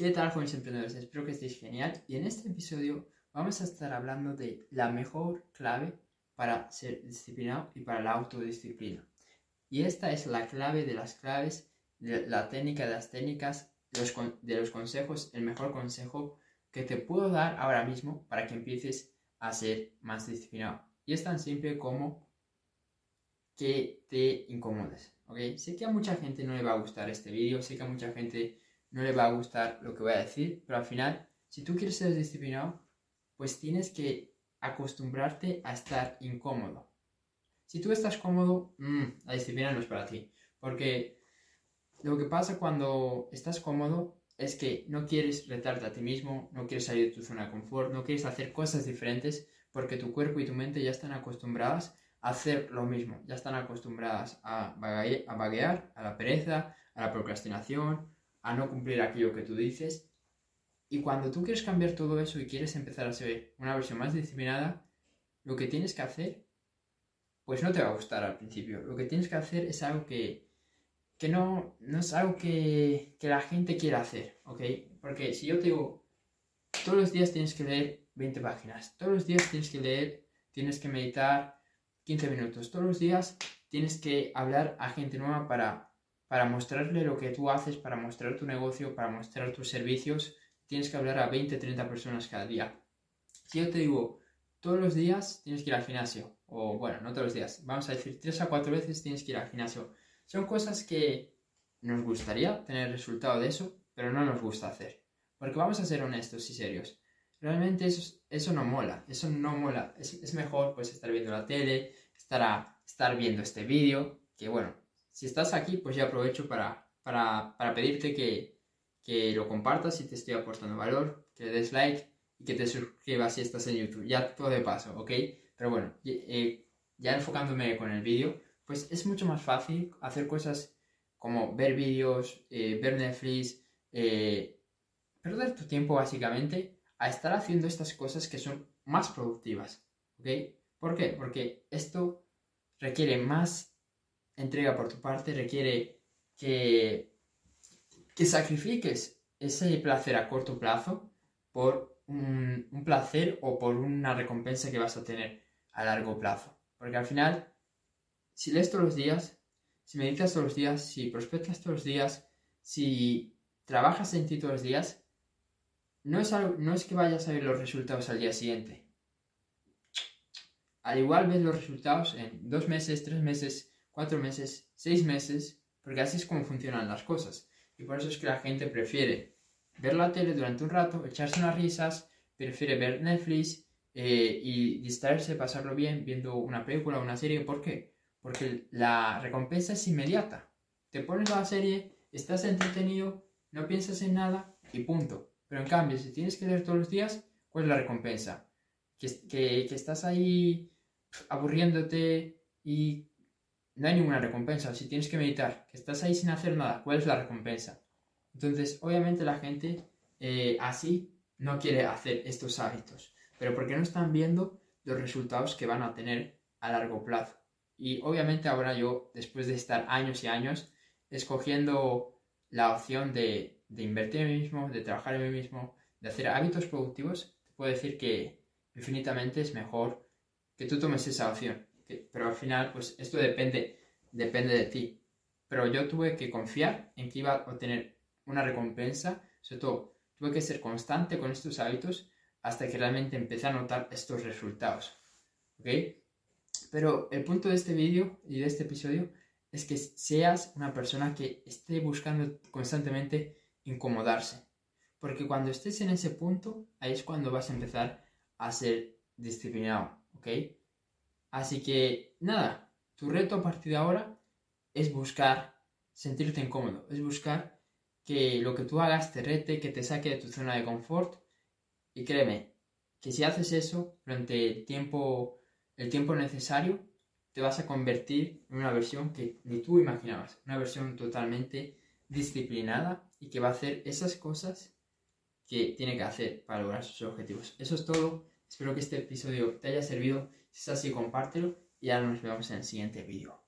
¿Qué tal, jóvenes emprendedores? Espero que estéis genial. Y en este episodio vamos a estar hablando de la mejor clave para ser disciplinado y para la autodisciplina. Y esta es la clave de las claves, de la técnica de las técnicas, de los, consejos, el mejor consejo que te puedo dar ahora mismo para que empieces a ser más disciplinado. Y es tan simple como que te incomodes. ¿ok? Sé que a mucha gente no le va a gustar este vídeo, sé que a mucha gente no le va a gustar lo que voy a decir, pero al final, si tú quieres ser disciplinado, pues tienes que acostumbrarte a estar incómodo. Si tú estás cómodo, mmm, la disciplina no es para ti, porque lo que pasa cuando estás cómodo es que no quieres retarte a ti mismo, no quieres salir de tu zona de confort, no quieres hacer cosas diferentes porque tu cuerpo y tu mente ya están acostumbradas a hacer lo mismo, ya están acostumbradas a, a vaguear, a la pereza, a la procrastinación, a no cumplir aquello que tú dices. Y cuando tú quieres cambiar todo eso y quieres empezar a ser una versión más disciplinada, lo que tienes que hacer, pues no te va a gustar al principio. Lo que tienes que hacer es algo que, que no, no es algo que, que la gente quiera hacer, ¿ok? Porque si yo te digo, todos los días tienes que leer 20 páginas, todos los días tienes que leer, tienes que meditar 15 minutos, todos los días tienes que hablar a gente nueva para para mostrarle lo que tú haces, para mostrar tu negocio, para mostrar tus servicios, tienes que hablar a 20, 30 personas cada día. Si yo te digo, todos los días tienes que ir al gimnasio, o bueno, no todos los días, vamos a decir 3 a 4 veces tienes que ir al gimnasio. Son cosas que nos gustaría tener resultado de eso, pero no nos gusta hacer. Porque vamos a ser honestos y serios. Realmente eso, no mola, eso no mola. Es, mejor pues estar viendo la tele, estar, estar viendo este vídeo, que bueno, si estás aquí, pues ya aprovecho para, para, pedirte que, lo compartas si te estoy aportando valor, que le des like y que te suscribas si estás en YouTube. Ya todo de paso, ¿ok? Pero bueno, eh, ya enfocándome con el vídeo, pues es mucho más fácil hacer cosas como ver vídeos, eh, ver Netflix, eh, perder tu tiempo básicamente a estar haciendo estas cosas que son más productivas, ¿ok? ¿Por qué? Porque esto requiere más entrega por tu parte requiere que, que sacrifiques ese placer a corto plazo por un, placer o por una recompensa que vas a tener a largo plazo. Porque al final, si lees todos los días, si meditas todos los días, si prospectas todos los días, si trabajas en ti todos los días, no es, no es que vayas a ver los resultados al día siguiente. Al igual ves los resultados en dos meses, tres meses, cuatro meses, seis meses, porque así es como funcionan las cosas. Y por eso es que la gente prefiere ver la tele durante un rato, echarse unas risas, prefiere ver Netflix eh, y distraerse, pasarlo bien viendo una película o una serie. ¿Por qué? Porque la recompensa es inmediata. Te pones la serie, estás entretenido, no piensas en nada y punto. Pero en cambio, si tienes que leer todos los días, ¿cuál es la recompensa? Que, estás ahí aburriéndote y no hay ninguna recompensa. Si tienes que meditar, que estás ahí sin hacer nada, ¿cuál es la recompensa? Entonces, obviamente la gente eh, así no quiere hacer estos hábitos, pero porque no están viendo los resultados que van a tener a largo plazo. Y obviamente ahora yo, después de estar años y años escogiendo la opción de, de invertir en mí mismo, de trabajar en mí mismo, de hacer hábitos productivos, te puedo decir que infinitamente es mejor que tú tomes esa opción pero al final, pues esto depende, depende de ti. Pero yo tuve que confiar en que iba a obtener una recompensa, sobre todo tuve que ser constante con estos hábitos hasta que realmente empecé a notar estos resultados. ¿Ok? Pero el punto de este vídeo y de este episodio es que seas una persona que esté buscando constantemente incomodarse. Porque cuando estés en ese punto, ahí es cuando vas a empezar a ser disciplinado, ¿ok? Así que nada, tu reto a partir de ahora es buscar sentirte incómodo, es buscar que lo que tú hagas te rete, que te saque de tu zona de confort. Y créeme, que si haces eso durante el tiempo, el tiempo necesario, te vas a convertir en una versión que ni tú imaginabas, una versión totalmente disciplinada y que va a hacer esas cosas que tiene que hacer para lograr sus objetivos. Eso es todo. Espero que este episodio te haya servido. Si es así, compártelo y ahora nos vemos en el siguiente vídeo.